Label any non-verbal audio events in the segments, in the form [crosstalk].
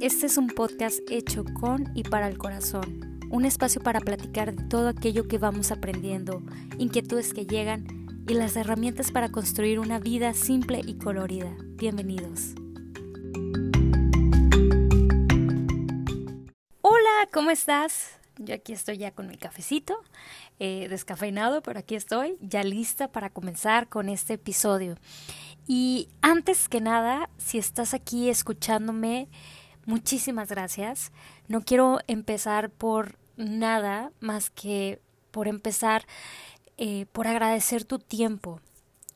Este es un podcast hecho con y para el corazón, un espacio para platicar de todo aquello que vamos aprendiendo, inquietudes que llegan y las herramientas para construir una vida simple y colorida. Bienvenidos. Hola, ¿cómo estás? Yo aquí estoy ya con mi cafecito, eh, descafeinado, pero aquí estoy, ya lista para comenzar con este episodio. Y antes que nada, si estás aquí escuchándome, muchísimas gracias. No quiero empezar por nada más que por empezar eh, por agradecer tu tiempo,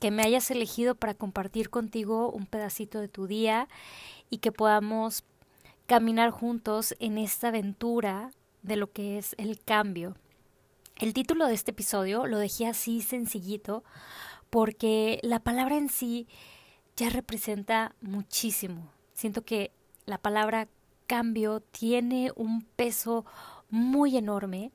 que me hayas elegido para compartir contigo un pedacito de tu día y que podamos caminar juntos en esta aventura de lo que es el cambio. El título de este episodio lo dejé así sencillito porque la palabra en sí ya representa muchísimo. Siento que la palabra cambio tiene un peso muy enorme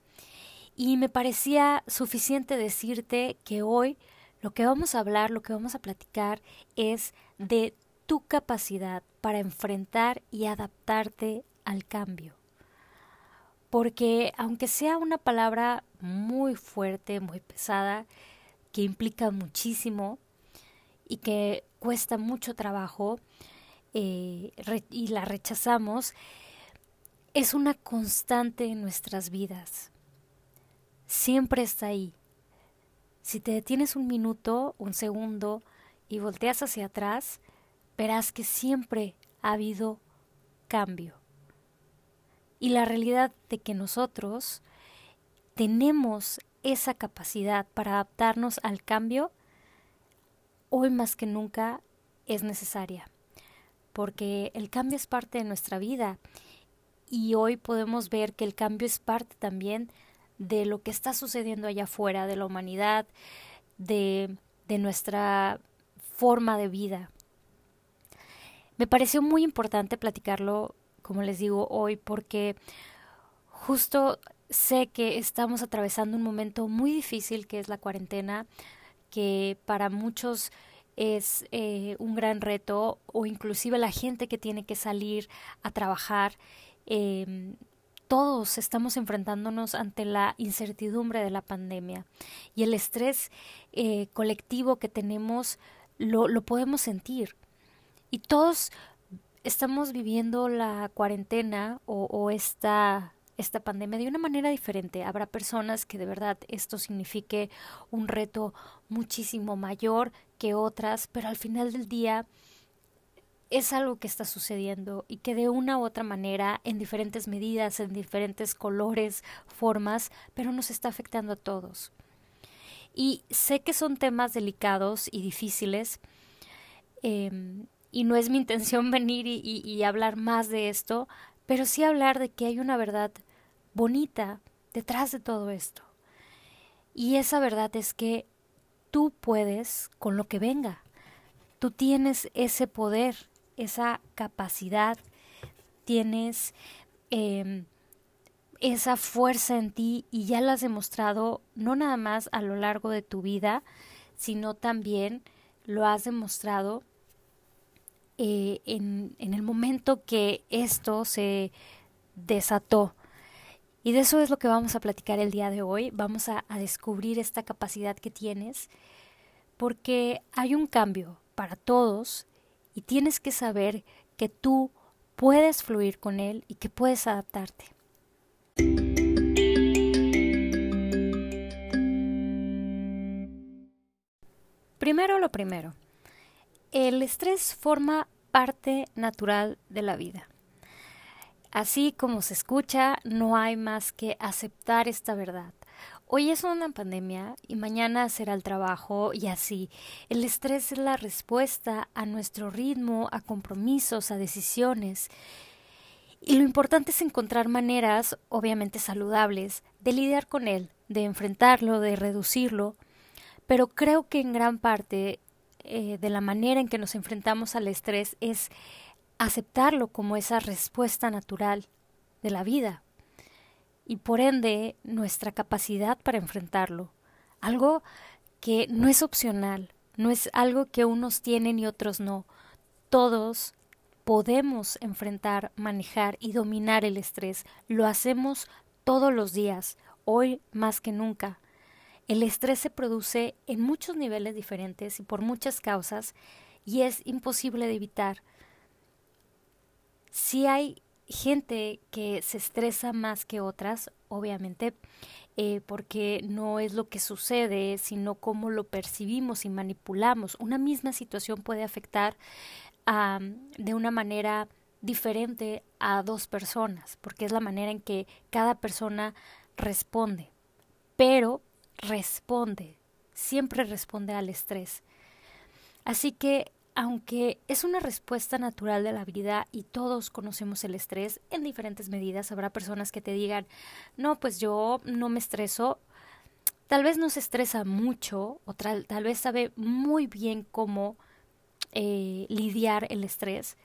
y me parecía suficiente decirte que hoy lo que vamos a hablar, lo que vamos a platicar es de tu capacidad para enfrentar y adaptarte al cambio. Porque aunque sea una palabra muy fuerte, muy pesada, que implica muchísimo y que cuesta mucho trabajo, eh, y la rechazamos, es una constante en nuestras vidas. Siempre está ahí. Si te detienes un minuto, un segundo y volteas hacia atrás, verás que siempre ha habido cambio. Y la realidad de que nosotros tenemos esa capacidad para adaptarnos al cambio, hoy más que nunca es necesaria porque el cambio es parte de nuestra vida y hoy podemos ver que el cambio es parte también de lo que está sucediendo allá afuera, de la humanidad, de, de nuestra forma de vida. Me pareció muy importante platicarlo, como les digo, hoy, porque justo sé que estamos atravesando un momento muy difícil que es la cuarentena, que para muchos es eh, un gran reto o inclusive la gente que tiene que salir a trabajar. Em, todos estamos enfrentándonos ante la incertidumbre de la pandemia y el estrés eh, colectivo que tenemos lo, lo podemos sentir. Y todos estamos viviendo la cuarentena o, o esta esta pandemia de una manera diferente. Habrá personas que de verdad esto signifique un reto muchísimo mayor que otras, pero al final del día es algo que está sucediendo y que de una u otra manera, en diferentes medidas, en diferentes colores, formas, pero nos está afectando a todos. Y sé que son temas delicados y difíciles, em, y no es mi intención [laughs] venir y, y hablar más de esto, pero sí hablar de que hay una verdad bonita detrás de todo esto. Y esa verdad es que tú puedes con lo que venga. Tú tienes ese poder, esa capacidad, tienes em, esa fuerza en ti y ya lo has demostrado no nada más a lo largo de tu vida, sino también lo has demostrado eh, en, en el momento que esto se desató y de eso es lo que vamos a platicar el día de hoy. Vamos a, descubrir esta capacidad que tienes porque hay un cambio para todos y tienes que saber que tú puedes fluir con él y que puedes adaptarte. Primero lo primero, el estrés forma parte natural de la vida. Así como se escucha, no hay más que aceptar esta verdad. Hoy es una pandemia y mañana será el trabajo y así. El estrés es la respuesta a nuestro ritmo, a compromisos, a decisiones. Y lo importante es encontrar maneras, obviamente saludables, de lidiar con él, de enfrentarlo, de reducirlo. Pero creo que en gran parte eh, de la manera en que nos enfrentamos al estrés es aceptarlo como esa respuesta natural de la vida y por ende nuestra capacidad para enfrentarlo. Algo que no es opcional, no es algo que unos tienen y otros no. Todos podemos enfrentar, manejar y dominar el estrés. Lo hacemos todos los días, hoy más que nunca. El estrés se produce en muchos niveles diferentes y por muchas causas y es imposible de evitar. Si hay gente que se estresa más que otras, obviamente, eh, porque no es lo que sucede, sino cómo lo percibimos y manipulamos. Una misma situación puede afectar de una manera diferente a dos personas, porque es la manera en que cada persona responde, pero responde, siempre responde al estrés. Así que aunque es una respuesta natural de la vida y todos conocemos el estrés en diferentes medidas, habrá personas que te digan, no, pues yo no me estreso, tal vez no se estresa mucho o tal, vez sabe muy bien cómo eh, lidiar el estrés,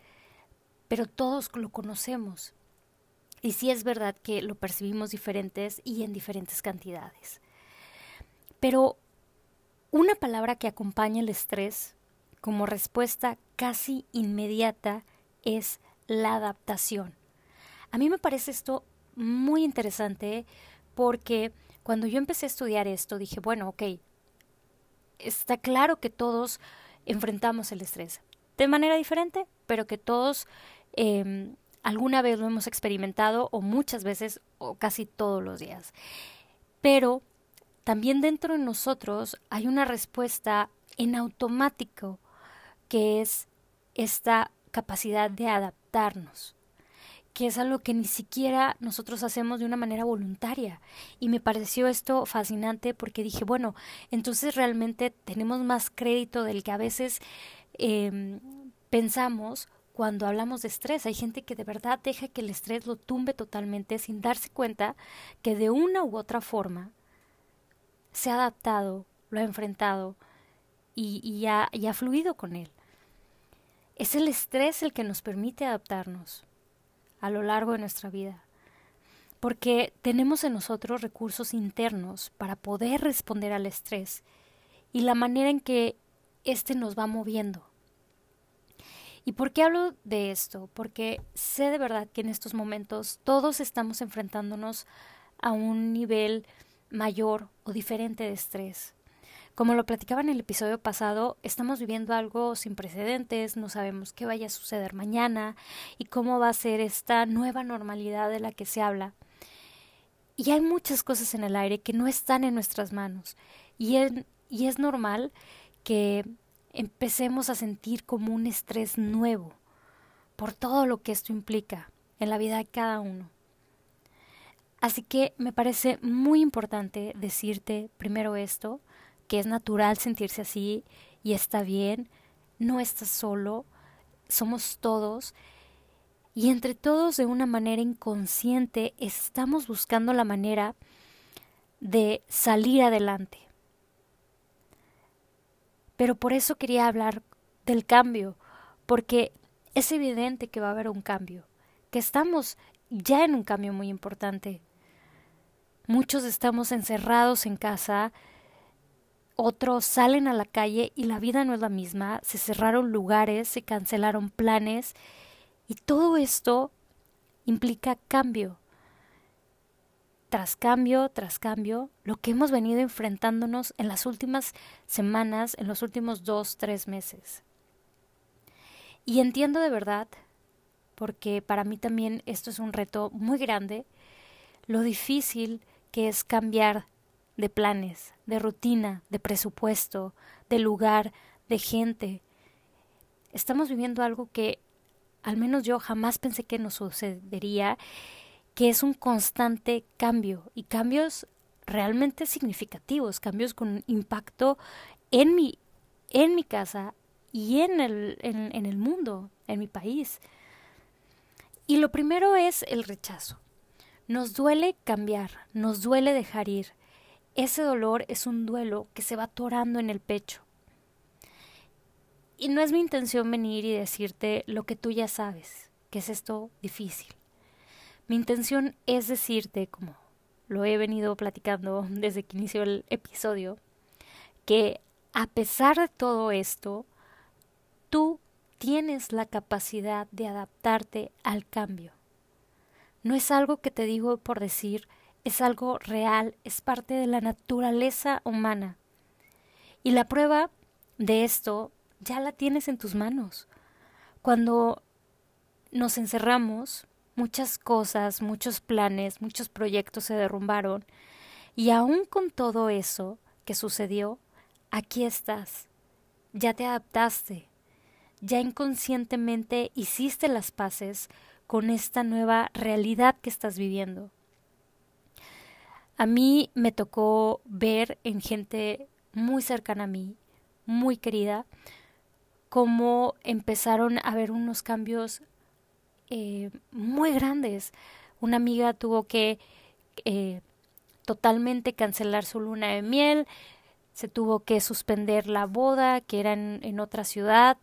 pero todos lo conocemos. Y sí es verdad que lo percibimos diferentes y en diferentes cantidades. Pero una palabra que acompaña el estrés como respuesta casi inmediata es la adaptación. A mí me parece esto muy interesante porque cuando yo empecé a estudiar esto dije, bueno, ok, está claro que todos enfrentamos el estrés de manera diferente, pero que todos em, alguna vez lo hemos experimentado o muchas veces o casi todos los días. Pero también dentro de nosotros hay una respuesta en automático que es esta capacidad de adaptarnos, que es algo que ni siquiera nosotros hacemos de una manera voluntaria. Y me pareció esto fascinante porque dije, bueno, entonces realmente tenemos más crédito del que a veces em, pensamos cuando hablamos de estrés. Hay gente que de verdad deja que el estrés lo tumbe totalmente sin darse cuenta que de una u otra forma se ha adaptado, lo ha enfrentado, y, ya, ha fluido con él. Es el estrés el que nos permite adaptarnos a lo largo de nuestra vida, porque tenemos en nosotros recursos internos para poder responder al estrés y la manera en que éste nos va moviendo. ¿Y por qué hablo de esto? Porque sé de verdad que en estos momentos todos estamos enfrentándonos a un nivel mayor o diferente de estrés. Como lo platicaba en el episodio pasado, estamos viviendo algo sin precedentes, no sabemos qué vaya a suceder mañana y cómo va a ser esta nueva normalidad de la que se habla. Y hay muchas cosas en el aire que no están en nuestras manos. Y es, y es normal que empecemos a sentir como un estrés nuevo por todo lo que esto implica en la vida de cada uno. Así que me parece muy importante decirte primero esto, que es natural sentirse así y está bien, no estás solo, somos todos y entre todos de una manera inconsciente estamos buscando la manera de salir adelante. Pero por eso quería hablar del cambio, porque es evidente que va a haber un cambio, que estamos ya en un cambio muy importante. Muchos estamos encerrados en casa, otros salen a la calle y la vida no es la misma, se cerraron lugares, se cancelaron planes y todo esto implica cambio. Tras cambio, tras cambio, lo que hemos venido enfrentándonos en las últimas semanas, en los últimos dos, tres meses. Y entiendo de verdad, porque para mí también esto es un reto muy grande, lo difícil que es cambiar de planes, de rutina, de presupuesto, de lugar, de gente. Estamos viviendo algo que al menos yo jamás pensé que nos sucedería, que es un constante cambio y cambios realmente significativos, cambios con impacto en mi, en mi casa y en el, en, en el mundo, en mi país. Y lo primero es el rechazo. Nos duele cambiar, nos duele dejar ir, ese dolor es un duelo que se va atorando en el pecho. Y no es mi intención venir y decirte lo que tú ya sabes, que es esto difícil. Mi intención es decirte, como lo he venido platicando [laughs] desde que inició el episodio, que a pesar de todo esto, tú tienes la capacidad de adaptarte al cambio. No es algo que te digo por decir, es algo real, es parte de la naturaleza humana. Y la prueba de esto ya la tienes en tus manos. Cuando nos encerramos, muchas cosas, muchos planes, muchos proyectos se derrumbaron, y aún con todo eso que sucedió, aquí estás, ya te adaptaste, ya inconscientemente hiciste las paces con esta nueva realidad que estás viviendo. A mí me tocó ver en gente muy cercana a mí, muy querida, cómo empezaron a haber unos cambios eh, muy grandes. Una amiga tuvo que eh, totalmente cancelar su luna de miel, se tuvo que suspender la boda, que era en, otra ciudad,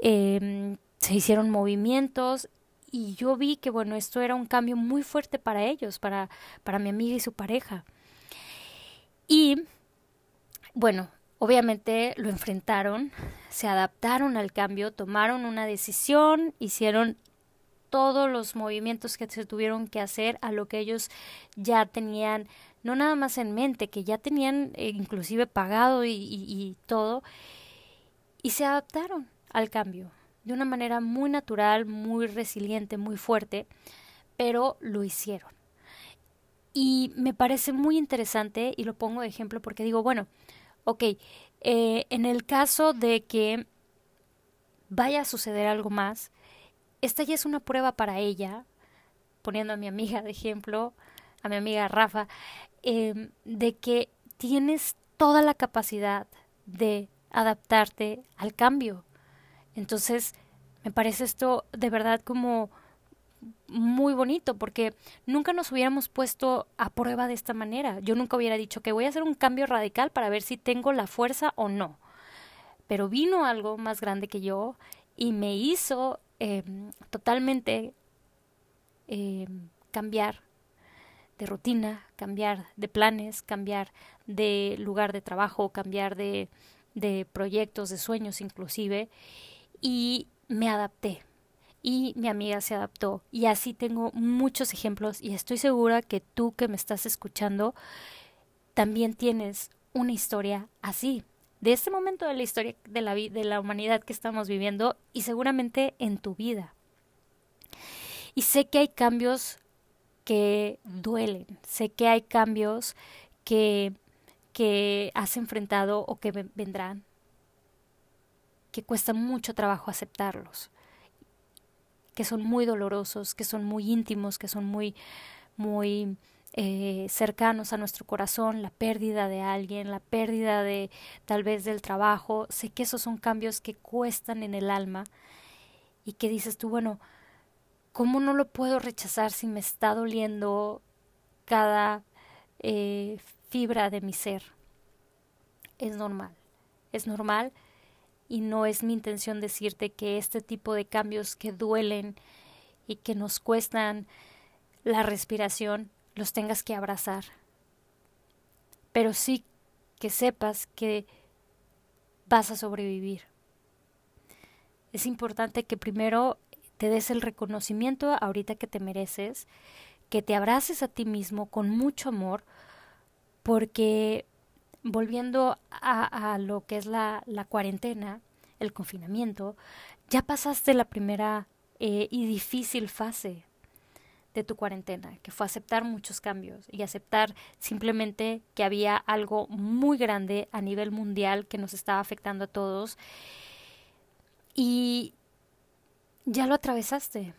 em, se hicieron movimientos y yo vi que bueno, esto era un cambio muy fuerte para ellos, para, para mi amiga y su pareja. Y bueno, obviamente lo enfrentaron, se adaptaron al cambio, tomaron una decisión, hicieron todos los movimientos que se tuvieron que hacer a lo que ellos ya tenían, no nada más en mente, que ya tenían eh, inclusive pagado y, y todo, y se adaptaron al cambio de una manera muy natural, muy resiliente, muy fuerte, pero lo hicieron. Y me parece muy interesante, y lo pongo de ejemplo porque digo, bueno, ok, eh, en el caso de que vaya a suceder algo más, esta ya es una prueba para ella, poniendo a mi amiga de ejemplo, a mi amiga Rafa, em, de que tienes toda la capacidad de adaptarte al cambio. Entonces, me parece esto de verdad como muy bonito porque nunca nos hubiéramos puesto a prueba de esta manera. Yo nunca hubiera dicho que voy a hacer un cambio radical para ver si tengo la fuerza o no. Pero vino algo más grande que yo y me hizo eh, totalmente eh, cambiar de rutina, cambiar de planes, cambiar de lugar de trabajo, cambiar de, de proyectos, de sueños inclusive, y me adapté. Y mi amiga se adaptó. Y así tengo muchos ejemplos y estoy segura que tú que me estás escuchando también tienes una historia así de este momento de la historia de la, de la humanidad que estamos viviendo y seguramente en tu vida. Y sé que hay cambios que duelen, sé que hay cambios que, que has enfrentado o que vendrán, que cuesta mucho trabajo aceptarlos, que son muy dolorosos, que son muy íntimos, que son muy, muy eh, cercanos a nuestro corazón, la pérdida de alguien, la pérdida de tal vez del trabajo. Sé que esos son cambios que cuestan en el alma y que dices tú, bueno, ¿cómo no lo puedo rechazar si me está doliendo cada eh, fibra de mi ser? Es normal, es normal y no es mi intención decirte que este tipo de cambios que duelen y que nos cuestan la respiración los tengas que abrazar. Pero sí que sepas que vas a sobrevivir. Es importante que primero te des el reconocimiento ahorita que te mereces, que te abraces a ti mismo con mucho amor, porque volviendo a, lo que es la, cuarentena, el confinamiento, ya pasaste la primera eh, y difícil fase de tu cuarentena, que fue aceptar muchos cambios y aceptar simplemente que había algo muy grande a nivel mundial que nos estaba afectando a todos. Y ya lo atravesaste.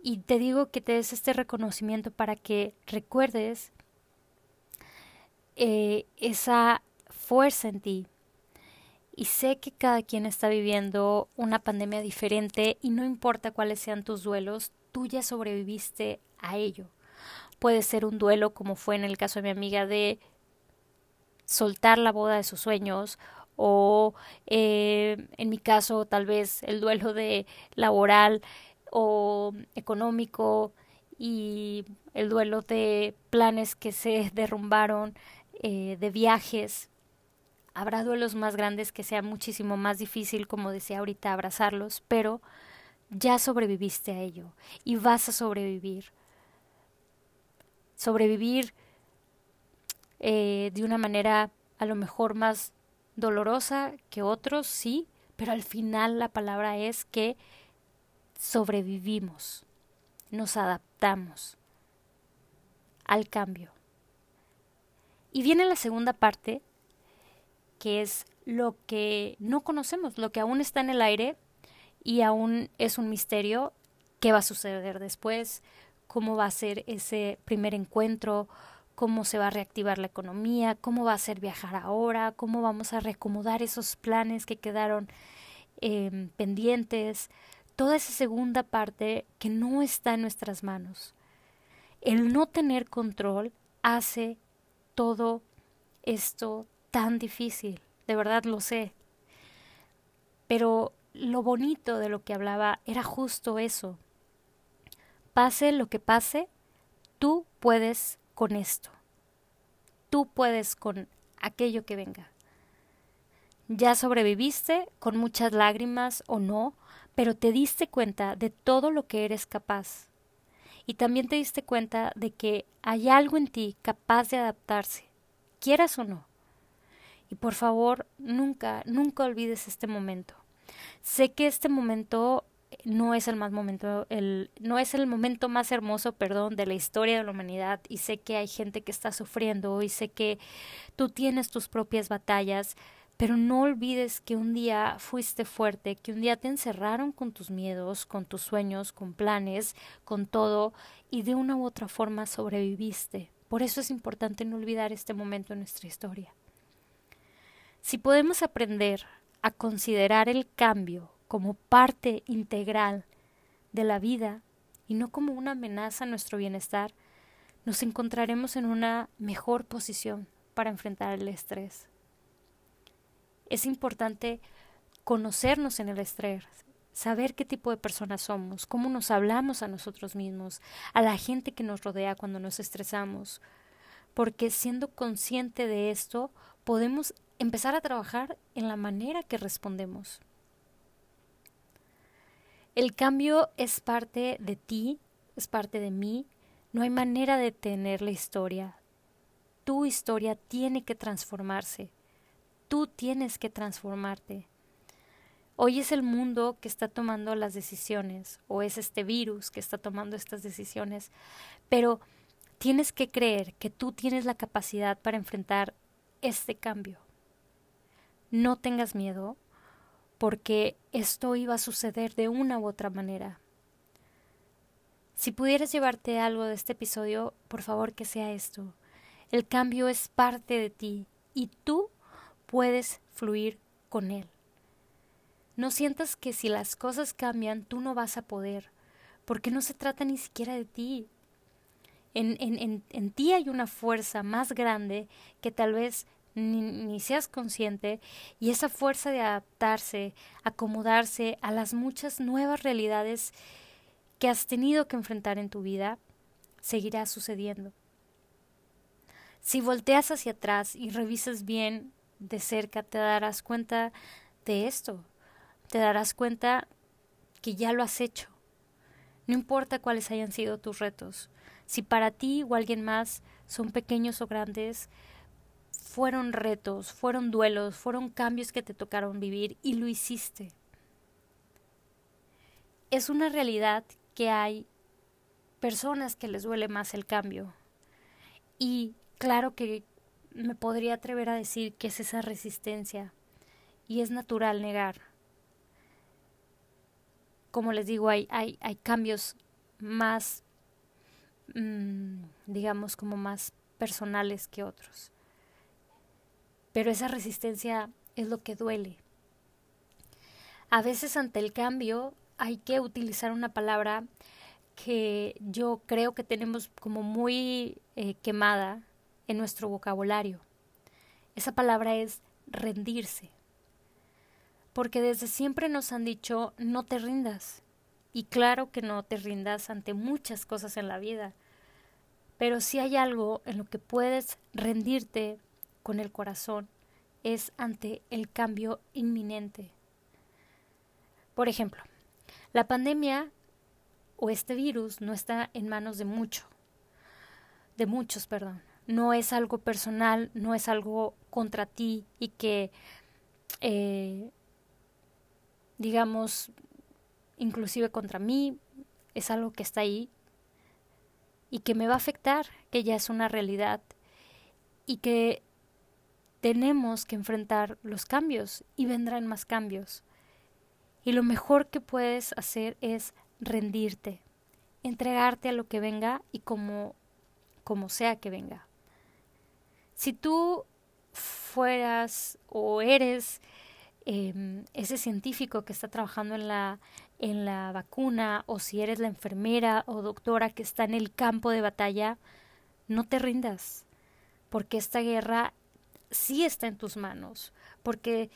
Y te digo que te des este reconocimiento para que recuerdes eh, esa fuerza en ti. Y sé que cada quien está viviendo una pandemia diferente y no importa cuáles sean tus duelos, tú ya sobreviviste a ello. Puede ser un duelo, como fue en el caso de mi amiga, de soltar la boda de sus sueños, o eh, en mi caso tal vez el duelo de laboral o económico y el duelo de planes que se [laughs] derrumbaron, eh, de viajes. Habrá duelos más grandes que sea muchísimo más difícil, como decía ahorita, abrazarlos, pero ya sobreviviste a ello y vas a sobrevivir. Sobrevivir eh, de una manera a lo mejor más dolorosa que otros, sí, pero al final la palabra es que sobrevivimos, nos adaptamos al cambio. Y viene la segunda parte, que es lo que no conocemos, lo que aún está en el aire y aún es un misterio, qué va a suceder después, cómo va a ser ese primer encuentro, cómo se va a reactivar la economía, cómo va a ser viajar ahora, cómo vamos a reacomodar esos planes que quedaron em, pendientes, toda esa segunda parte que no está en nuestras manos. El no tener control hace todo esto tan difícil, de verdad lo sé. Pero lo bonito de lo que hablaba era justo eso. Pase lo que pase, tú puedes con esto. Tú puedes con aquello que venga. Ya sobreviviste con muchas lágrimas o no, pero te diste cuenta de todo lo que eres capaz y también te diste cuenta de que hay algo en ti capaz de adaptarse, quieras o no. Y por favor, nunca, nunca olvides este momento. Sé que este momento no es el más momento, el, no es el momento más hermoso, perdón, de la historia de la humanidad, y sé que hay gente que está sufriendo, y sé que tú tienes tus propias batallas, pero no olvides que un día fuiste fuerte, que un día te encerraron con tus miedos, con tus sueños, con planes, con todo, y de una u otra forma sobreviviste. Por eso es importante no olvidar este momento en nuestra historia. Si podemos aprender a considerar el cambio como parte integral de la vida y no como una amenaza a nuestro bienestar, nos encontraremos en una mejor posición para enfrentar el estrés. Es importante conocernos en el estrés, saber qué tipo de personas somos, cómo nos hablamos a nosotros mismos, a la gente que nos rodea cuando nos estresamos, porque siendo consciente de esto podemos empezar a trabajar en la manera que respondemos. El cambio es parte de ti, es parte de mí, no hay manera de tener la historia. Tu historia tiene que transformarse tú tienes que transformarte. Hoy es el mundo que está tomando las decisiones, o es este virus que está tomando estas decisiones, pero tienes que creer que tú tienes la capacidad para enfrentar este cambio. No tengas miedo, porque esto iba a suceder de una u otra manera. Si pudieras llevarte algo de este episodio, por favor que sea esto. El cambio es parte de ti y tú puedes fluir con Él. No sientas que si las cosas cambian tú no vas a poder, porque no se trata ni siquiera de ti. En, en, en, ti hay una fuerza más grande que tal vez ni, ni, seas consciente y esa fuerza de adaptarse, acomodarse a las muchas nuevas realidades que has tenido que enfrentar en tu vida, seguirá sucediendo. Si volteas hacia atrás y revisas bien de cerca te darás cuenta de esto, te darás cuenta que ya lo has hecho. No importa cuáles hayan sido tus retos, si para ti o alguien más son pequeños o grandes, fueron retos, fueron duelos, fueron cambios que te tocaron vivir y lo hiciste. Es una realidad que hay personas que les duele más el cambio. Y claro que me podría atrever a decir que es esa resistencia y es natural negar. Como les digo, hay, hay, hay cambios más, mm, digamos, como más personales que otros. Pero esa resistencia es lo que duele. A veces ante el cambio hay que utilizar una palabra que yo creo que tenemos como muy eh, quemada en nuestro vocabulario. Esa palabra es rendirse. Porque desde siempre nos han dicho no te rindas. Y claro que no te rindas ante muchas cosas en la vida. Pero si hay algo en lo que puedes rendirte con el corazón, es ante el cambio inminente. Por ejemplo, la pandemia o este virus no está en manos de mucho, de muchos, perdón. No es algo personal, no es algo contra ti y que, eh, digamos, inclusive contra mí, es algo que está ahí y que me va a afectar, que ya es una realidad y que tenemos que enfrentar los cambios y vendrán más cambios. Y lo mejor que puedes hacer es rendirte, entregarte a lo que venga y como, como sea que venga. Si tú fueras o eres em, ese científico que está trabajando en la, en la vacuna o si eres la enfermera o doctora que está en el campo de batalla, no te rindas, porque esta guerra sí está en tus manos, porque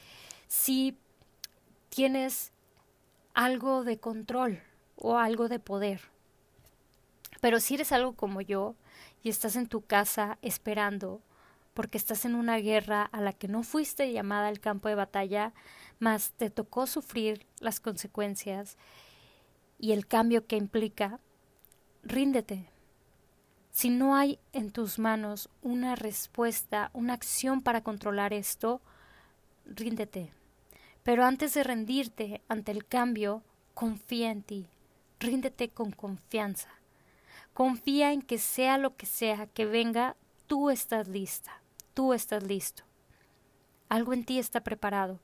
si tienes algo de control o algo de poder. Pero si eres algo como yo y estás en tu casa esperando porque estás en una guerra a la que no fuiste llamada al campo de batalla, mas te tocó sufrir las consecuencias y el cambio que implica, ríndete. Si no hay en tus manos una respuesta, una acción para controlar esto, ríndete. Pero antes de rendirte ante el cambio, confía en ti, ríndete con confianza. Confía en que sea lo que sea que venga, tú estás lista, tú estás listo. Algo en ti está preparado,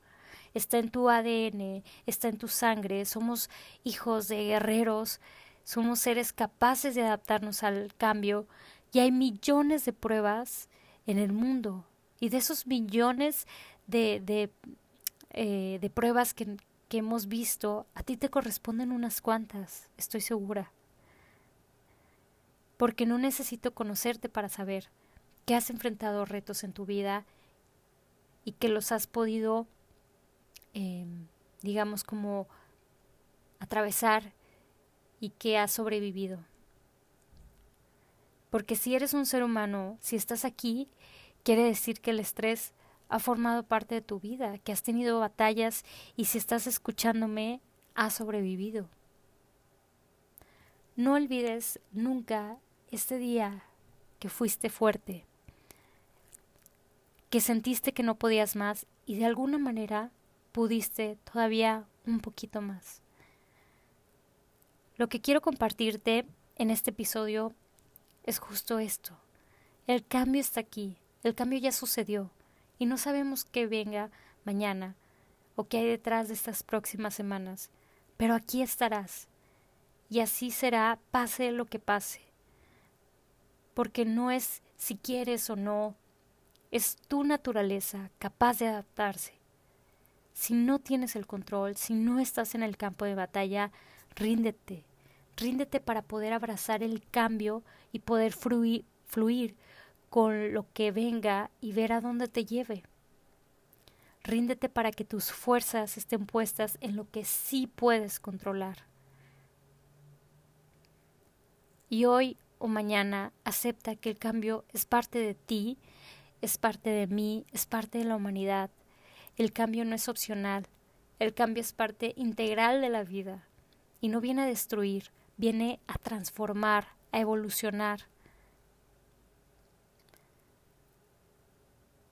está en tu ADN, está en tu sangre, somos hijos de guerreros, somos seres capaces de adaptarnos al cambio. Y hay millones de pruebas en el mundo. Y de esos millones de, de, eh, de pruebas que, que hemos visto, a ti te corresponden unas cuantas, estoy segura. Porque no necesito conocerte para saber que has enfrentado retos en tu vida y que los has podido, em, digamos, como atravesar y que has sobrevivido. Porque si eres un ser humano, si estás aquí, quiere decir que el estrés ha formado parte de tu vida, que has tenido batallas y si estás escuchándome, has sobrevivido. No olvides nunca este día que fuiste fuerte, que sentiste que no podías más y de alguna manera pudiste todavía un poquito más. Lo que quiero compartirte en este episodio es justo esto. El cambio está aquí, el cambio ya sucedió y no sabemos qué venga mañana o qué hay detrás de estas próximas semanas, pero aquí estarás y así será pase lo que pase, porque no es si quieres o no, es tu naturaleza capaz de adaptarse. Si no tienes el control, si no estás en el campo de batalla, ríndete, ríndete para poder abrazar el cambio y poder fluir, fluir con lo que venga y ver a dónde te lleve. Ríndete para que tus fuerzas estén puestas en lo que sí puedes controlar. Y hoy o mañana acepta que el cambio es parte de ti, es parte de mí, es parte de la humanidad. El cambio no es opcional, el cambio es parte integral de la vida y no viene a destruir, viene a transformar, a evolucionar.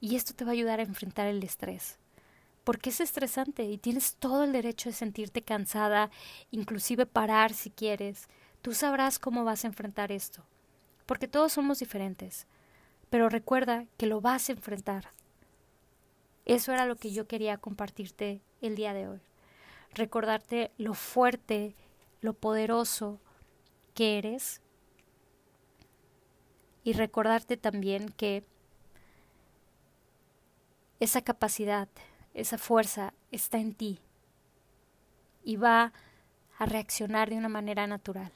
Y esto te va a ayudar a enfrentar el estrés. Porque es estresante y tienes todo el derecho de sentirte cansada, inclusive parar si quieres. Tú sabrás cómo vas a enfrentar esto. Porque todos somos diferentes. Pero recuerda que lo vas a enfrentar. Eso era lo que yo quería compartirte el día de hoy. Recordarte lo fuerte, lo poderoso que eres. Y recordarte también que esa capacidad, esa fuerza está en ti y va a reaccionar de una manera natural.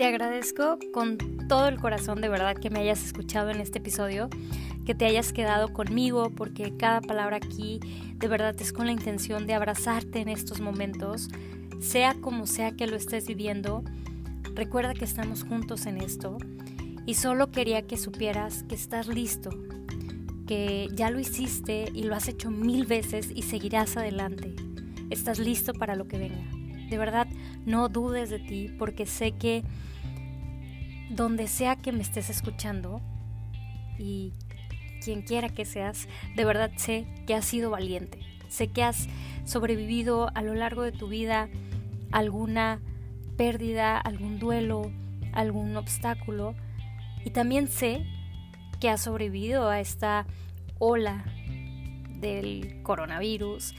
Te agradezco con todo el corazón de verdad que me hayas escuchado en este episodio, que te hayas quedado conmigo, porque cada palabra aquí de verdad es con la intención de abrazarte en estos momentos, sea como sea que lo estés viviendo Recuerda que estamos juntos en esto y solo quería que supieras que estás listo, que ya lo hiciste y lo has hecho mil veces y seguirás adelante. Estás listo para lo que venga. De verdad, no dudes de ti porque sé que donde sea que me estés escuchando y quien quiera que seas, de verdad sé que has sido valiente. Sé que has sobrevivido a lo largo de tu vida alguna pérdida, algún duelo, algún obstáculo. Y también sé que has sobrevivido a esta ola del coronavirus.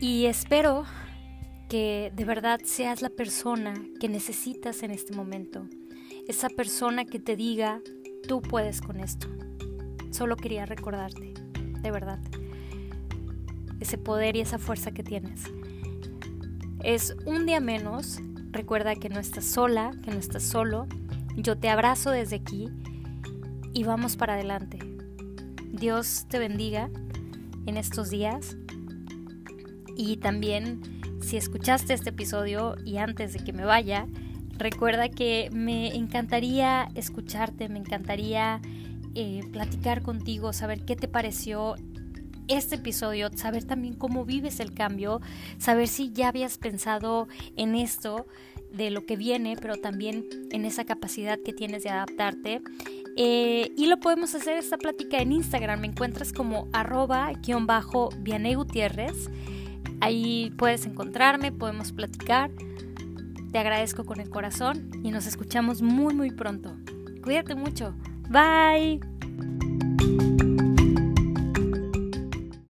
Y espero que de verdad seas la persona que necesitas en este momento. Esa persona que te diga, tú puedes con esto. Solo quería recordarte, de verdad, ese poder y esa fuerza que tienes. Es un día menos, recuerda que no estás sola, que no estás solo. Yo te abrazo desde aquí y vamos para adelante. Dios te bendiga en estos días y también si escuchaste este episodio y antes de que me vaya, recuerda que me encantaría escucharte, me encantaría eh, platicar contigo, saber qué te pareció este episodio, saber también cómo vives el cambio, saber si ya habías pensado en esto de lo que viene, pero también en esa capacidad que tienes de adaptarte. Eh, y lo podemos hacer esta plática en Instagram. Me encuentras como arroba guion bajo Gutiérrez. Ahí puedes encontrarme, podemos platicar. Te agradezco con el corazón y nos escuchamos muy muy pronto. Cuídate mucho. Bye.